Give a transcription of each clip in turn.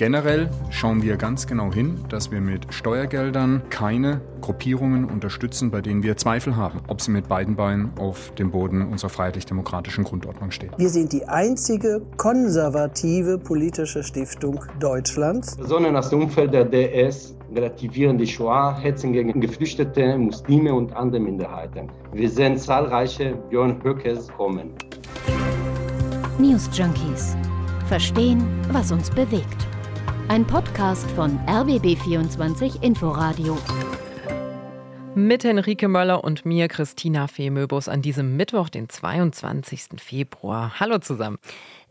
Generell schauen wir ganz genau hin, dass wir mit Steuergeldern keine Gruppierungen unterstützen, bei denen wir Zweifel haben, ob sie mit beiden Beinen auf dem Boden unserer freiheitlich-demokratischen Grundordnung stehen. Wir sind die einzige konservative politische Stiftung Deutschlands. Personen aus dem Umfeld der DS relativieren die Shoah, hetzen gegen Geflüchtete, Muslime und andere Minderheiten. Wir sehen zahlreiche Björn Höckes kommen. News Junkies. Verstehen, was uns bewegt. Ein Podcast von RBB24 Inforadio. Mit Henrike Möller und mir, Christina Fehmöbus, an diesem Mittwoch, den 22. Februar. Hallo zusammen.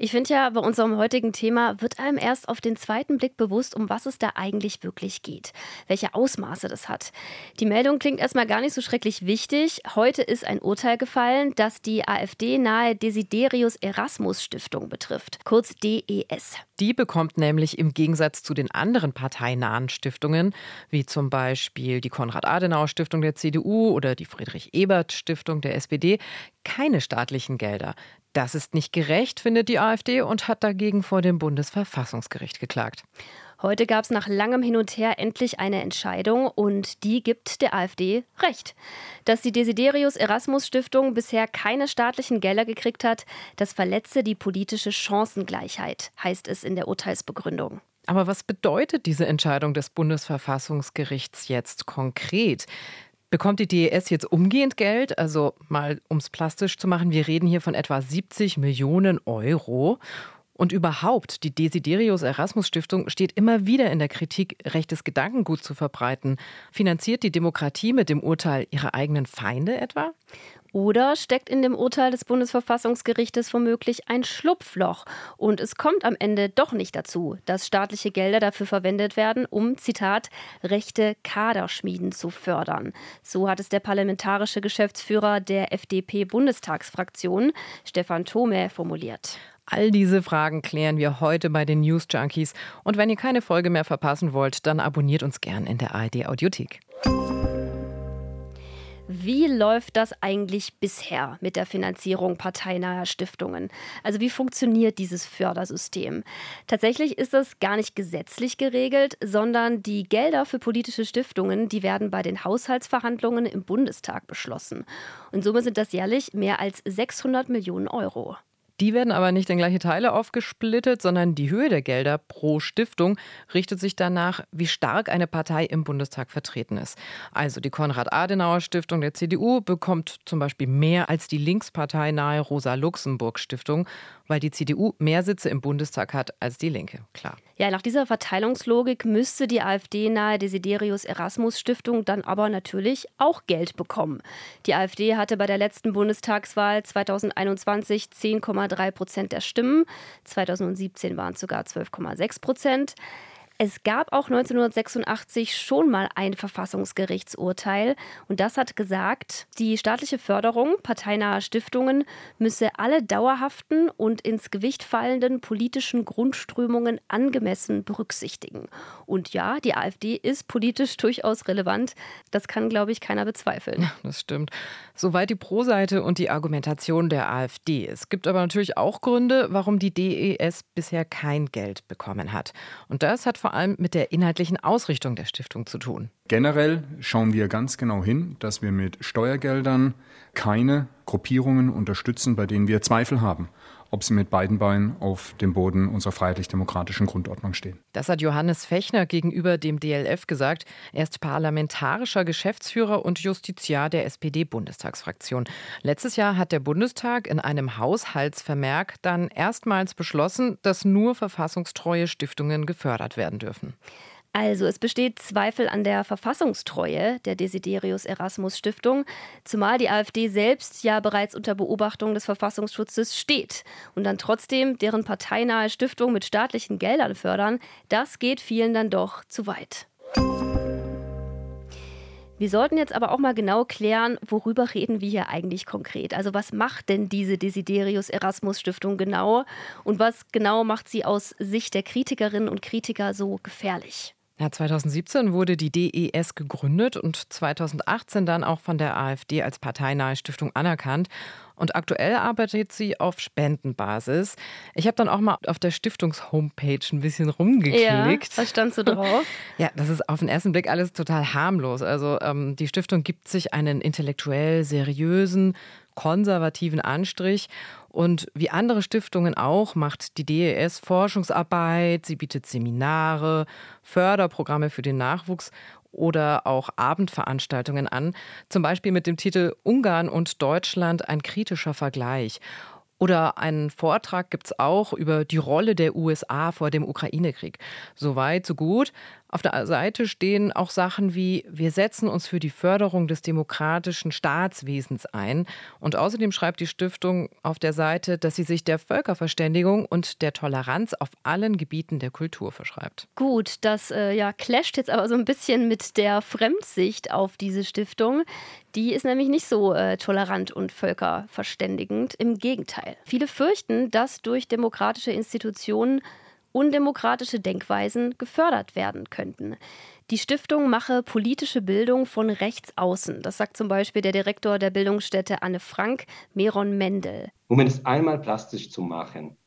Ich finde ja, bei unserem heutigen Thema wird einem erst auf den zweiten Blick bewusst, um was es da eigentlich wirklich geht, welche Ausmaße das hat. Die Meldung klingt erstmal gar nicht so schrecklich wichtig. Heute ist ein Urteil gefallen, das die AfD-nahe Desiderius Erasmus Stiftung betrifft, kurz DES. Die bekommt nämlich im Gegensatz zu den anderen parteinahen Stiftungen, wie zum Beispiel die Konrad-Adenauer-Stiftung der CDU oder die Friedrich-Ebert-Stiftung der SPD, keine staatlichen Gelder. Das ist nicht gerecht, findet die AfD und hat dagegen vor dem Bundesverfassungsgericht geklagt. Heute gab es nach langem Hin und Her endlich eine Entscheidung und die gibt der AfD recht. Dass die Desiderius Erasmus Stiftung bisher keine staatlichen Gelder gekriegt hat, das verletze die politische Chancengleichheit, heißt es in der Urteilsbegründung. Aber was bedeutet diese Entscheidung des Bundesverfassungsgerichts jetzt konkret? Bekommt die DES jetzt umgehend Geld? Also mal, um es plastisch zu machen, wir reden hier von etwa 70 Millionen Euro. Und überhaupt, die Desiderius Erasmus Stiftung steht immer wieder in der Kritik, rechtes Gedankengut zu verbreiten. Finanziert die Demokratie mit dem Urteil ihre eigenen Feinde etwa? Oder steckt in dem Urteil des Bundesverfassungsgerichtes womöglich ein Schlupfloch und es kommt am Ende doch nicht dazu, dass staatliche Gelder dafür verwendet werden, um, Zitat, rechte Kaderschmieden zu fördern. So hat es der parlamentarische Geschäftsführer der FDP-Bundestagsfraktion, Stefan Thome, formuliert. All diese Fragen klären wir heute bei den News Junkies. Und wenn ihr keine Folge mehr verpassen wollt, dann abonniert uns gern in der ARD Audiothek. Wie läuft das eigentlich bisher mit der Finanzierung parteinaher Stiftungen? Also wie funktioniert dieses Fördersystem? Tatsächlich ist das gar nicht gesetzlich geregelt, sondern die Gelder für politische Stiftungen, die werden bei den Haushaltsverhandlungen im Bundestag beschlossen. Und somit sind das jährlich mehr als 600 Millionen Euro. Die werden aber nicht in gleiche Teile aufgesplittet, sondern die Höhe der Gelder pro Stiftung richtet sich danach, wie stark eine Partei im Bundestag vertreten ist. Also die Konrad-Adenauer-Stiftung der CDU bekommt zum Beispiel mehr als die Linkspartei nahe Rosa-Luxemburg-Stiftung, weil die CDU mehr Sitze im Bundestag hat als die Linke. Klar. Ja, nach dieser Verteilungslogik müsste die AfD-nahe Desiderius Erasmus Stiftung dann aber natürlich auch Geld bekommen. Die AfD hatte bei der letzten Bundestagswahl 2021 10,3 Prozent der Stimmen. 2017 waren es sogar 12,6 Prozent. Es gab auch 1986 schon mal ein Verfassungsgerichtsurteil und das hat gesagt, die staatliche Förderung parteinaher Stiftungen müsse alle dauerhaften und ins Gewicht fallenden politischen Grundströmungen angemessen berücksichtigen. Und ja, die AfD ist politisch durchaus relevant. Das kann, glaube ich, keiner bezweifeln. Ja, das stimmt. Soweit die Pro-Seite und die Argumentation der AfD. Es gibt aber natürlich auch Gründe, warum die DES bisher kein Geld bekommen hat. Und das hat vor vor allem mit der inhaltlichen Ausrichtung der Stiftung zu tun. Generell schauen wir ganz genau hin, dass wir mit Steuergeldern keine Gruppierungen unterstützen, bei denen wir Zweifel haben ob sie mit beiden Beinen auf dem Boden unserer freiheitlich-demokratischen Grundordnung stehen. Das hat Johannes Fechner gegenüber dem DLF gesagt. Er ist parlamentarischer Geschäftsführer und Justiziar der SPD-Bundestagsfraktion. Letztes Jahr hat der Bundestag in einem Haushaltsvermerk dann erstmals beschlossen, dass nur verfassungstreue Stiftungen gefördert werden dürfen. Also es besteht Zweifel an der Verfassungstreue der Desiderius Erasmus Stiftung, zumal die AfD selbst ja bereits unter Beobachtung des Verfassungsschutzes steht und dann trotzdem deren parteinahe Stiftung mit staatlichen Geldern fördern, das geht vielen dann doch zu weit. Wir sollten jetzt aber auch mal genau klären, worüber reden wir hier eigentlich konkret. Also was macht denn diese Desiderius Erasmus Stiftung genau und was genau macht sie aus Sicht der Kritikerinnen und Kritiker so gefährlich? Ja, 2017 wurde die DES gegründet und 2018 dann auch von der AfD als parteinahe Stiftung anerkannt. Und aktuell arbeitet sie auf Spendenbasis. Ich habe dann auch mal auf der Stiftungs-Homepage ein bisschen rumgeklickt. Ja, was stand so drauf? Ja, das ist auf den ersten Blick alles total harmlos. Also ähm, die Stiftung gibt sich einen intellektuell seriösen, konservativen Anstrich. Und wie andere Stiftungen auch macht die DES Forschungsarbeit, sie bietet Seminare, Förderprogramme für den Nachwuchs oder auch Abendveranstaltungen an, zum Beispiel mit dem Titel Ungarn und Deutschland ein kritischer Vergleich. Oder einen Vortrag gibt es auch über die Rolle der USA vor dem Ukraine-Krieg. So weit, so gut. Auf der Seite stehen auch Sachen wie, wir setzen uns für die Förderung des demokratischen Staatswesens ein. Und außerdem schreibt die Stiftung auf der Seite, dass sie sich der Völkerverständigung und der Toleranz auf allen Gebieten der Kultur verschreibt. Gut, das äh, ja, clasht jetzt aber so ein bisschen mit der Fremdsicht auf diese Stiftung. Die ist nämlich nicht so äh, tolerant und völkerverständigend. Im Gegenteil. Viele fürchten, dass durch demokratische Institutionen undemokratische Denkweisen gefördert werden könnten. Die Stiftung mache politische Bildung von rechts außen. Das sagt zum Beispiel der Direktor der Bildungsstätte Anne Frank, Meron Mendel. Um es einmal plastisch zu machen.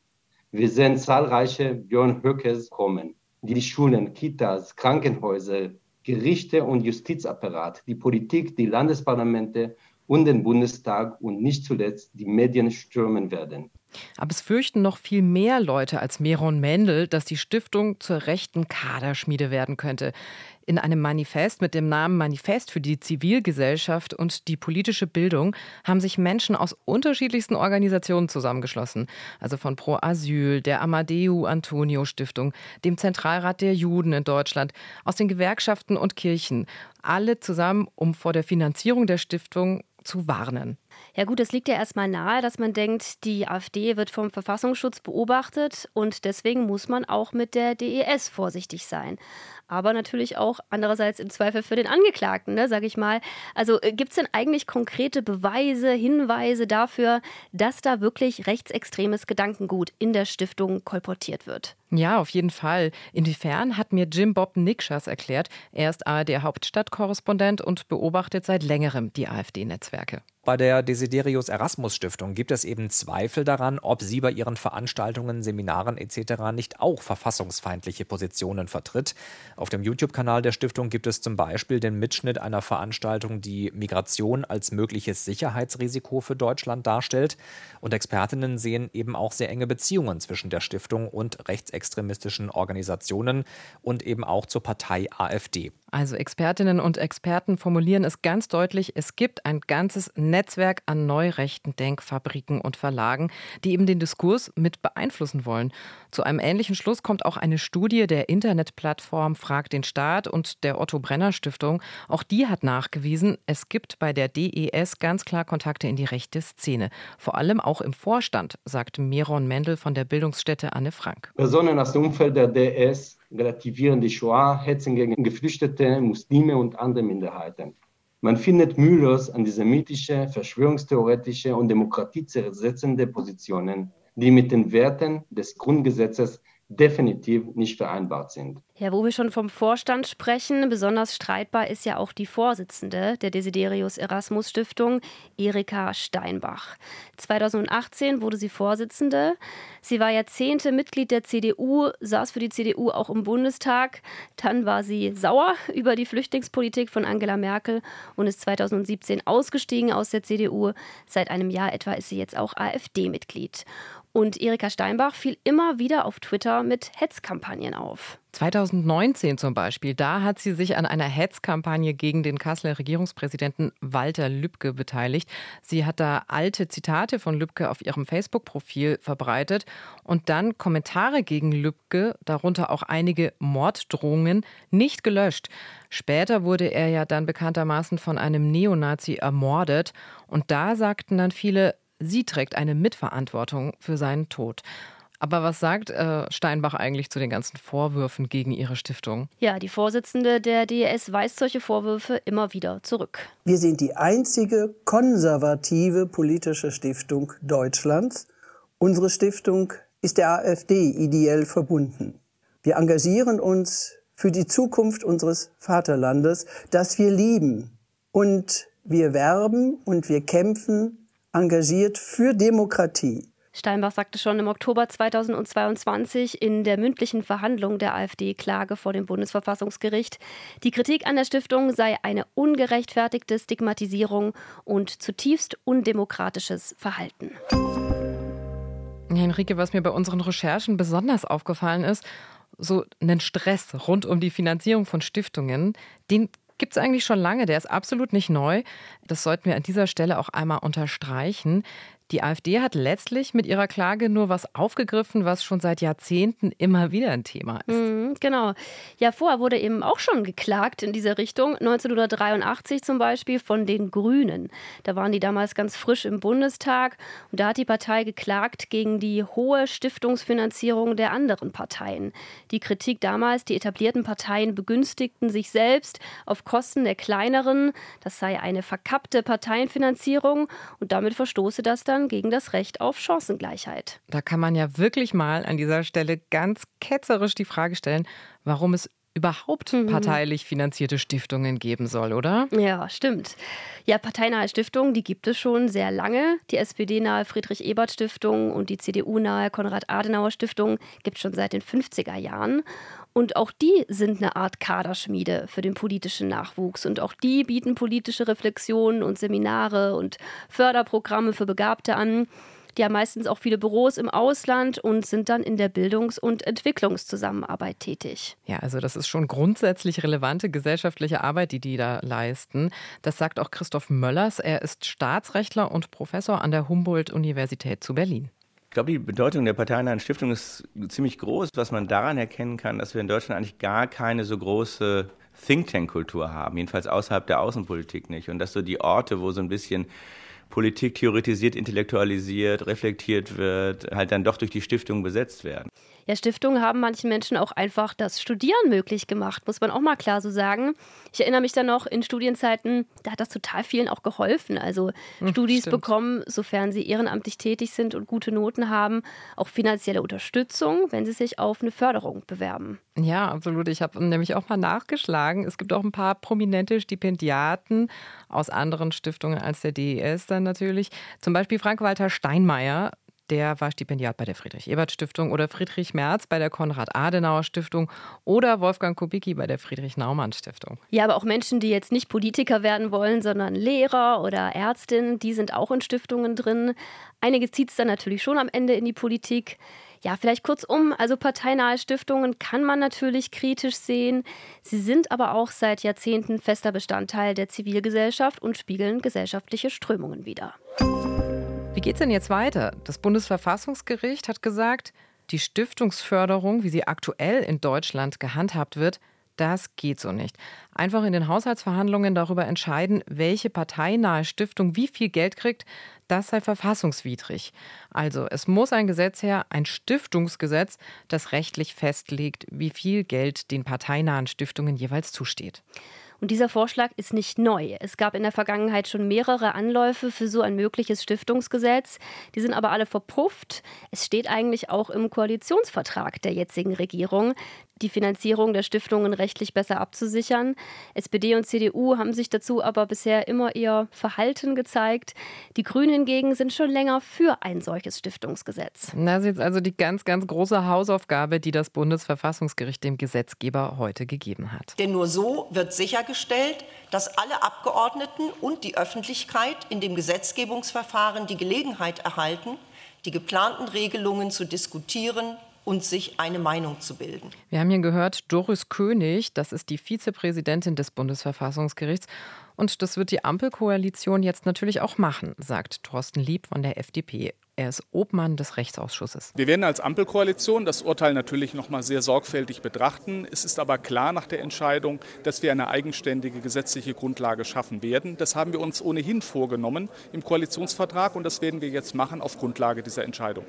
Wir sehen zahlreiche Björn Höckes kommen, die die Schulen, Kitas, Krankenhäuser, Gerichte und Justizapparat, die Politik, die Landesparlamente und den Bundestag und nicht zuletzt die Medien stürmen werden. Aber es fürchten noch viel mehr Leute als Meron Mendel, dass die Stiftung zur rechten Kaderschmiede werden könnte. In einem Manifest mit dem Namen Manifest für die Zivilgesellschaft und die politische Bildung haben sich Menschen aus unterschiedlichsten Organisationen zusammengeschlossen. Also von Pro Asyl, der Amadeu Antonio Stiftung, dem Zentralrat der Juden in Deutschland, aus den Gewerkschaften und Kirchen. Alle zusammen, um vor der Finanzierung der Stiftung zu warnen. Ja gut, es liegt ja erstmal nahe, dass man denkt, die AfD wird vom Verfassungsschutz beobachtet und deswegen muss man auch mit der DES vorsichtig sein aber natürlich auch andererseits im Zweifel für den Angeklagten, ne, sage ich mal. Also äh, gibt es denn eigentlich konkrete Beweise, Hinweise dafür, dass da wirklich rechtsextremes Gedankengut in der Stiftung kolportiert wird? Ja, auf jeden Fall. Inwiefern hat mir Jim Bob Nikschas erklärt. Er ist ARD-Hauptstadtkorrespondent und beobachtet seit längerem die AfD-Netzwerke. Bei der Desiderius Erasmus Stiftung gibt es eben Zweifel daran, ob sie bei ihren Veranstaltungen, Seminaren etc. nicht auch verfassungsfeindliche Positionen vertritt. Auf dem YouTube-Kanal der Stiftung gibt es zum Beispiel den Mitschnitt einer Veranstaltung, die Migration als mögliches Sicherheitsrisiko für Deutschland darstellt. Und Expertinnen sehen eben auch sehr enge Beziehungen zwischen der Stiftung und rechtsextremistischen Organisationen und eben auch zur Partei AfD. Also Expertinnen und Experten formulieren es ganz deutlich, es gibt ein ganzes Netzwerk an neurechten Denkfabriken und Verlagen, die eben den Diskurs mit beeinflussen wollen. Zu einem ähnlichen Schluss kommt auch eine Studie der Internetplattform Frag den Staat und der Otto Brenner Stiftung. Auch die hat nachgewiesen, es gibt bei der DES ganz klar Kontakte in die rechte Szene. Vor allem auch im Vorstand, sagt Meron Mendel von der Bildungsstätte Anne Frank. Personen aus dem Umfeld der DES relativieren die Shoah, hetzen gegen Geflüchtete, Muslime und andere Minderheiten. Man findet mühelos antisemitische, verschwörungstheoretische und demokratiezersetzende Positionen, die mit den Werten des Grundgesetzes definitiv nicht vereinbart sind. Ja, wo wir schon vom Vorstand sprechen, besonders streitbar ist ja auch die Vorsitzende der Desiderius Erasmus Stiftung, Erika Steinbach. 2018 wurde sie Vorsitzende. Sie war Jahrzehnte Mitglied der CDU, saß für die CDU auch im Bundestag. Dann war sie sauer über die Flüchtlingspolitik von Angela Merkel und ist 2017 ausgestiegen aus der CDU. Seit einem Jahr etwa ist sie jetzt auch AfD-Mitglied. Und Erika Steinbach fiel immer wieder auf Twitter mit Hetzkampagnen auf. 2019 zum Beispiel, da hat sie sich an einer Hetzkampagne gegen den Kasseler Regierungspräsidenten Walter Lübcke beteiligt. Sie hat da alte Zitate von Lübcke auf ihrem Facebook-Profil verbreitet und dann Kommentare gegen Lübcke, darunter auch einige Morddrohungen, nicht gelöscht. Später wurde er ja dann bekanntermaßen von einem Neonazi ermordet und da sagten dann viele, Sie trägt eine Mitverantwortung für seinen Tod. Aber was sagt äh, Steinbach eigentlich zu den ganzen Vorwürfen gegen ihre Stiftung? Ja, die Vorsitzende der DES weist solche Vorwürfe immer wieder zurück. Wir sind die einzige konservative politische Stiftung Deutschlands. Unsere Stiftung ist der AfD ideell verbunden. Wir engagieren uns für die Zukunft unseres Vaterlandes, das wir lieben. Und wir werben und wir kämpfen engagiert für Demokratie. Steinbach sagte schon im Oktober 2022 in der mündlichen Verhandlung der AfD-Klage vor dem Bundesverfassungsgericht, die Kritik an der Stiftung sei eine ungerechtfertigte Stigmatisierung und zutiefst undemokratisches Verhalten. Henrike, was mir bei unseren Recherchen besonders aufgefallen ist, so einen Stress rund um die Finanzierung von Stiftungen, den gibt es eigentlich schon lange, der ist absolut nicht neu. Das sollten wir an dieser Stelle auch einmal unterstreichen. Die AfD hat letztlich mit ihrer Klage nur was aufgegriffen, was schon seit Jahrzehnten immer wieder ein Thema ist. Mhm, genau. Ja, vorher wurde eben auch schon geklagt in dieser Richtung. 1983 zum Beispiel von den Grünen. Da waren die damals ganz frisch im Bundestag. Und da hat die Partei geklagt gegen die hohe Stiftungsfinanzierung der anderen Parteien. Die Kritik damals, die etablierten Parteien begünstigten sich selbst auf Kosten der kleineren. Das sei eine verkappte Parteienfinanzierung und damit verstoße das dann gegen das Recht auf Chancengleichheit. Da kann man ja wirklich mal an dieser Stelle ganz ketzerisch die Frage stellen, warum es überhaupt mhm. parteilich finanzierte Stiftungen geben soll, oder? Ja, stimmt. Ja, parteinahe Stiftungen, die gibt es schon sehr lange. Die SPD-nahe Friedrich-Ebert-Stiftung und die CDU-nahe Konrad-Adenauer-Stiftung gibt es schon seit den 50er Jahren. Und auch die sind eine Art Kaderschmiede für den politischen Nachwuchs. Und auch die bieten politische Reflexionen und Seminare und Förderprogramme für Begabte an. Die haben meistens auch viele Büros im Ausland und sind dann in der Bildungs- und Entwicklungszusammenarbeit tätig. Ja, also das ist schon grundsätzlich relevante gesellschaftliche Arbeit, die die da leisten. Das sagt auch Christoph Möllers. Er ist Staatsrechtler und Professor an der Humboldt-Universität zu Berlin. Ich glaube, die Bedeutung der parteinahen Stiftung ist ziemlich groß, was man daran erkennen kann, dass wir in Deutschland eigentlich gar keine so große Think Tank-Kultur haben, jedenfalls außerhalb der Außenpolitik nicht. Und dass so die Orte, wo so ein bisschen Politik theoretisiert, intellektualisiert, reflektiert wird, halt dann doch durch die Stiftung besetzt werden. Ja, Stiftungen haben manchen Menschen auch einfach das Studieren möglich gemacht, muss man auch mal klar so sagen. Ich erinnere mich dann noch in Studienzeiten, da hat das total vielen auch geholfen. Also hm, Studis stimmt. bekommen, sofern sie ehrenamtlich tätig sind und gute Noten haben, auch finanzielle Unterstützung, wenn sie sich auf eine Förderung bewerben. Ja, absolut. Ich habe nämlich auch mal nachgeschlagen. Es gibt auch ein paar prominente Stipendiaten aus anderen Stiftungen als der DES dann natürlich. Zum Beispiel Frank-Walter Steinmeier der war Stipendiat bei der Friedrich-Ebert-Stiftung oder Friedrich Merz bei der Konrad-Adenauer-Stiftung oder Wolfgang Kubicki bei der Friedrich-Naumann-Stiftung. Ja, aber auch Menschen, die jetzt nicht Politiker werden wollen, sondern Lehrer oder Ärztinnen, die sind auch in Stiftungen drin. Einige zieht es dann natürlich schon am Ende in die Politik. Ja, vielleicht kurzum, also parteinahe Stiftungen kann man natürlich kritisch sehen. Sie sind aber auch seit Jahrzehnten fester Bestandteil der Zivilgesellschaft und spiegeln gesellschaftliche Strömungen wider. Wie geht es denn jetzt weiter? Das Bundesverfassungsgericht hat gesagt, die Stiftungsförderung, wie sie aktuell in Deutschland gehandhabt wird, das geht so nicht. Einfach in den Haushaltsverhandlungen darüber entscheiden, welche parteinahe Stiftung wie viel Geld kriegt, das sei verfassungswidrig. Also es muss ein Gesetz her, ein Stiftungsgesetz, das rechtlich festlegt, wie viel Geld den parteinahen Stiftungen jeweils zusteht. Und dieser Vorschlag ist nicht neu. Es gab in der Vergangenheit schon mehrere Anläufe für so ein mögliches Stiftungsgesetz. Die sind aber alle verpufft. Es steht eigentlich auch im Koalitionsvertrag der jetzigen Regierung die Finanzierung der Stiftungen rechtlich besser abzusichern. SPD und CDU haben sich dazu aber bisher immer eher verhalten gezeigt. Die Grünen hingegen sind schon länger für ein solches Stiftungsgesetz. Das ist jetzt also die ganz, ganz große Hausaufgabe, die das Bundesverfassungsgericht dem Gesetzgeber heute gegeben hat. Denn nur so wird sichergestellt, dass alle Abgeordneten und die Öffentlichkeit in dem Gesetzgebungsverfahren die Gelegenheit erhalten, die geplanten Regelungen zu diskutieren und sich eine Meinung zu bilden. Wir haben hier gehört, Doris König, das ist die Vizepräsidentin des Bundesverfassungsgerichts. Und das wird die Ampelkoalition jetzt natürlich auch machen, sagt Thorsten Lieb von der FDP. Er ist Obmann des Rechtsausschusses. Wir werden als Ampelkoalition das Urteil natürlich noch mal sehr sorgfältig betrachten. Es ist aber klar nach der Entscheidung, dass wir eine eigenständige gesetzliche Grundlage schaffen werden. Das haben wir uns ohnehin vorgenommen im Koalitionsvertrag und das werden wir jetzt machen auf Grundlage dieser Entscheidung.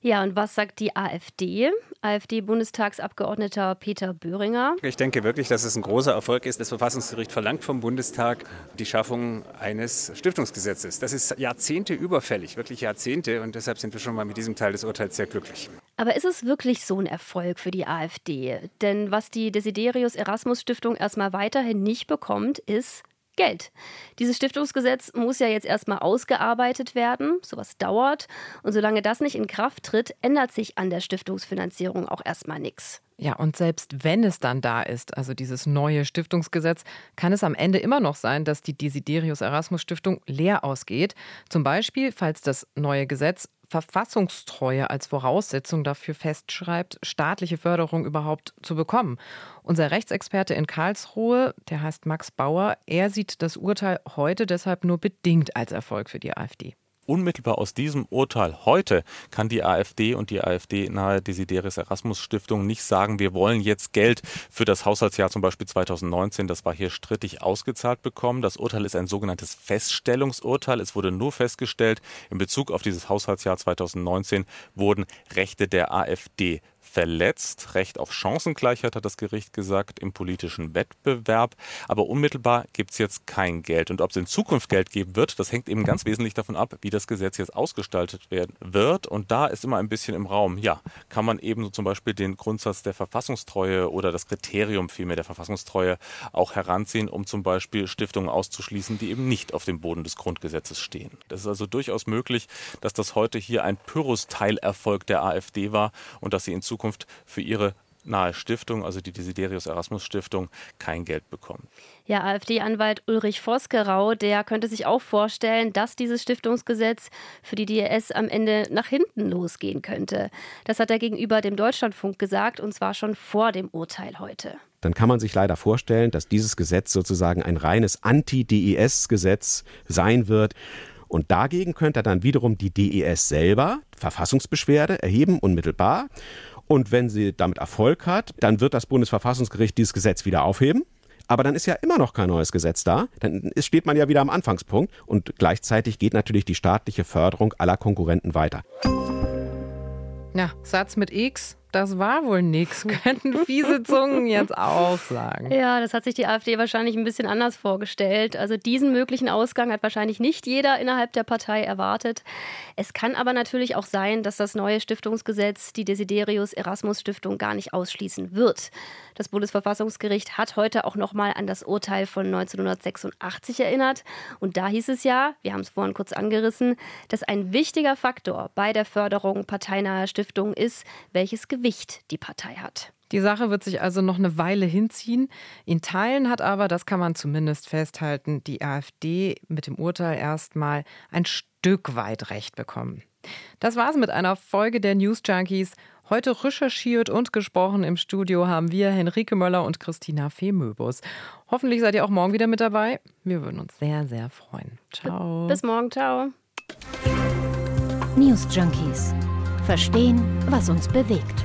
Ja, und was sagt die AfD? AfD-Bundestagsabgeordneter Peter Böhringer. Ich denke wirklich, dass es ein großer Erfolg ist. Das Verfassungsgericht verlangt vom Bundestag die Schaffung eines Stiftungsgesetzes. Das ist Jahrzehnte überfällig, wirklich Jahrzehnte. Und deshalb sind wir schon mal mit diesem Teil des Urteils sehr glücklich. Aber ist es wirklich so ein Erfolg für die AfD? Denn was die Desiderius Erasmus Stiftung erstmal weiterhin nicht bekommt, ist Geld. Dieses Stiftungsgesetz muss ja jetzt erstmal ausgearbeitet werden. Sowas dauert. Und solange das nicht in Kraft tritt, ändert sich an der Stiftungsfinanzierung auch erstmal nichts. Ja, und selbst wenn es dann da ist, also dieses neue Stiftungsgesetz, kann es am Ende immer noch sein, dass die Desiderius Erasmus Stiftung leer ausgeht. Zum Beispiel, falls das neue Gesetz Verfassungstreue als Voraussetzung dafür festschreibt, staatliche Förderung überhaupt zu bekommen. Unser Rechtsexperte in Karlsruhe, der heißt Max Bauer, er sieht das Urteil heute deshalb nur bedingt als Erfolg für die AfD unmittelbar aus diesem Urteil heute kann die AfD und die AfD-nahe Desideris Erasmus Stiftung nicht sagen, wir wollen jetzt Geld für das Haushaltsjahr zum Beispiel 2019, das war hier strittig ausgezahlt bekommen. Das Urteil ist ein sogenanntes Feststellungsurteil. Es wurde nur festgestellt, in Bezug auf dieses Haushaltsjahr 2019 wurden Rechte der AfD verletzt. Recht auf Chancengleichheit hat das Gericht gesagt im politischen Wettbewerb. Aber unmittelbar gibt es jetzt kein Geld. Und ob es in Zukunft Geld geben wird, das hängt eben ganz wesentlich davon ab, wie das Gesetz jetzt ausgestaltet werden wird. Und da ist immer ein bisschen im Raum, ja, kann man eben so zum Beispiel den Grundsatz der Verfassungstreue oder das Kriterium vielmehr der Verfassungstreue auch heranziehen, um zum Beispiel Stiftungen auszuschließen, die eben nicht auf dem Boden des Grundgesetzes stehen. Das ist also durchaus möglich, dass das heute hier ein Pyrrhus-Teilerfolg der AfD war und dass sie in Zukunft Zukunft für ihre nahe Stiftung, also die Desiderius Erasmus Stiftung, kein Geld bekommen. Ja, AfD-Anwalt Ulrich Vosgerau, der könnte sich auch vorstellen, dass dieses Stiftungsgesetz für die DRS am Ende nach hinten losgehen könnte. Das hat er gegenüber dem Deutschlandfunk gesagt, und zwar schon vor dem Urteil heute. Dann kann man sich leider vorstellen, dass dieses Gesetz sozusagen ein reines Anti-DES-Gesetz sein wird. Und dagegen könnte dann wiederum die DES selber Verfassungsbeschwerde erheben, unmittelbar. Und wenn sie damit Erfolg hat, dann wird das Bundesverfassungsgericht dieses Gesetz wieder aufheben. Aber dann ist ja immer noch kein neues Gesetz da. Dann steht man ja wieder am Anfangspunkt. Und gleichzeitig geht natürlich die staatliche Förderung aller Konkurrenten weiter. Ja, Satz mit X das war wohl nichts, könnten fiese Zungen jetzt auch sagen. Ja, das hat sich die AfD wahrscheinlich ein bisschen anders vorgestellt. Also diesen möglichen Ausgang hat wahrscheinlich nicht jeder innerhalb der Partei erwartet. Es kann aber natürlich auch sein, dass das neue Stiftungsgesetz die Desiderius Erasmus Stiftung gar nicht ausschließen wird. Das Bundesverfassungsgericht hat heute auch noch mal an das Urteil von 1986 erinnert und da hieß es ja, wir haben es vorhin kurz angerissen, dass ein wichtiger Faktor bei der Förderung parteinaher Stiftungen ist, welches Gewicht die Partei hat. Die Sache wird sich also noch eine Weile hinziehen. In Teilen hat aber, das kann man zumindest festhalten, die AfD mit dem Urteil erstmal ein Stück weit Recht bekommen. Das war's mit einer Folge der News Junkies. Heute recherchiert und gesprochen im Studio haben wir Henrike Möller und Christina Fehmöbus. Hoffentlich seid ihr auch morgen wieder mit dabei. Wir würden uns sehr, sehr freuen. Ciao. Bis morgen. Ciao. News Junkies. Verstehen, was uns bewegt.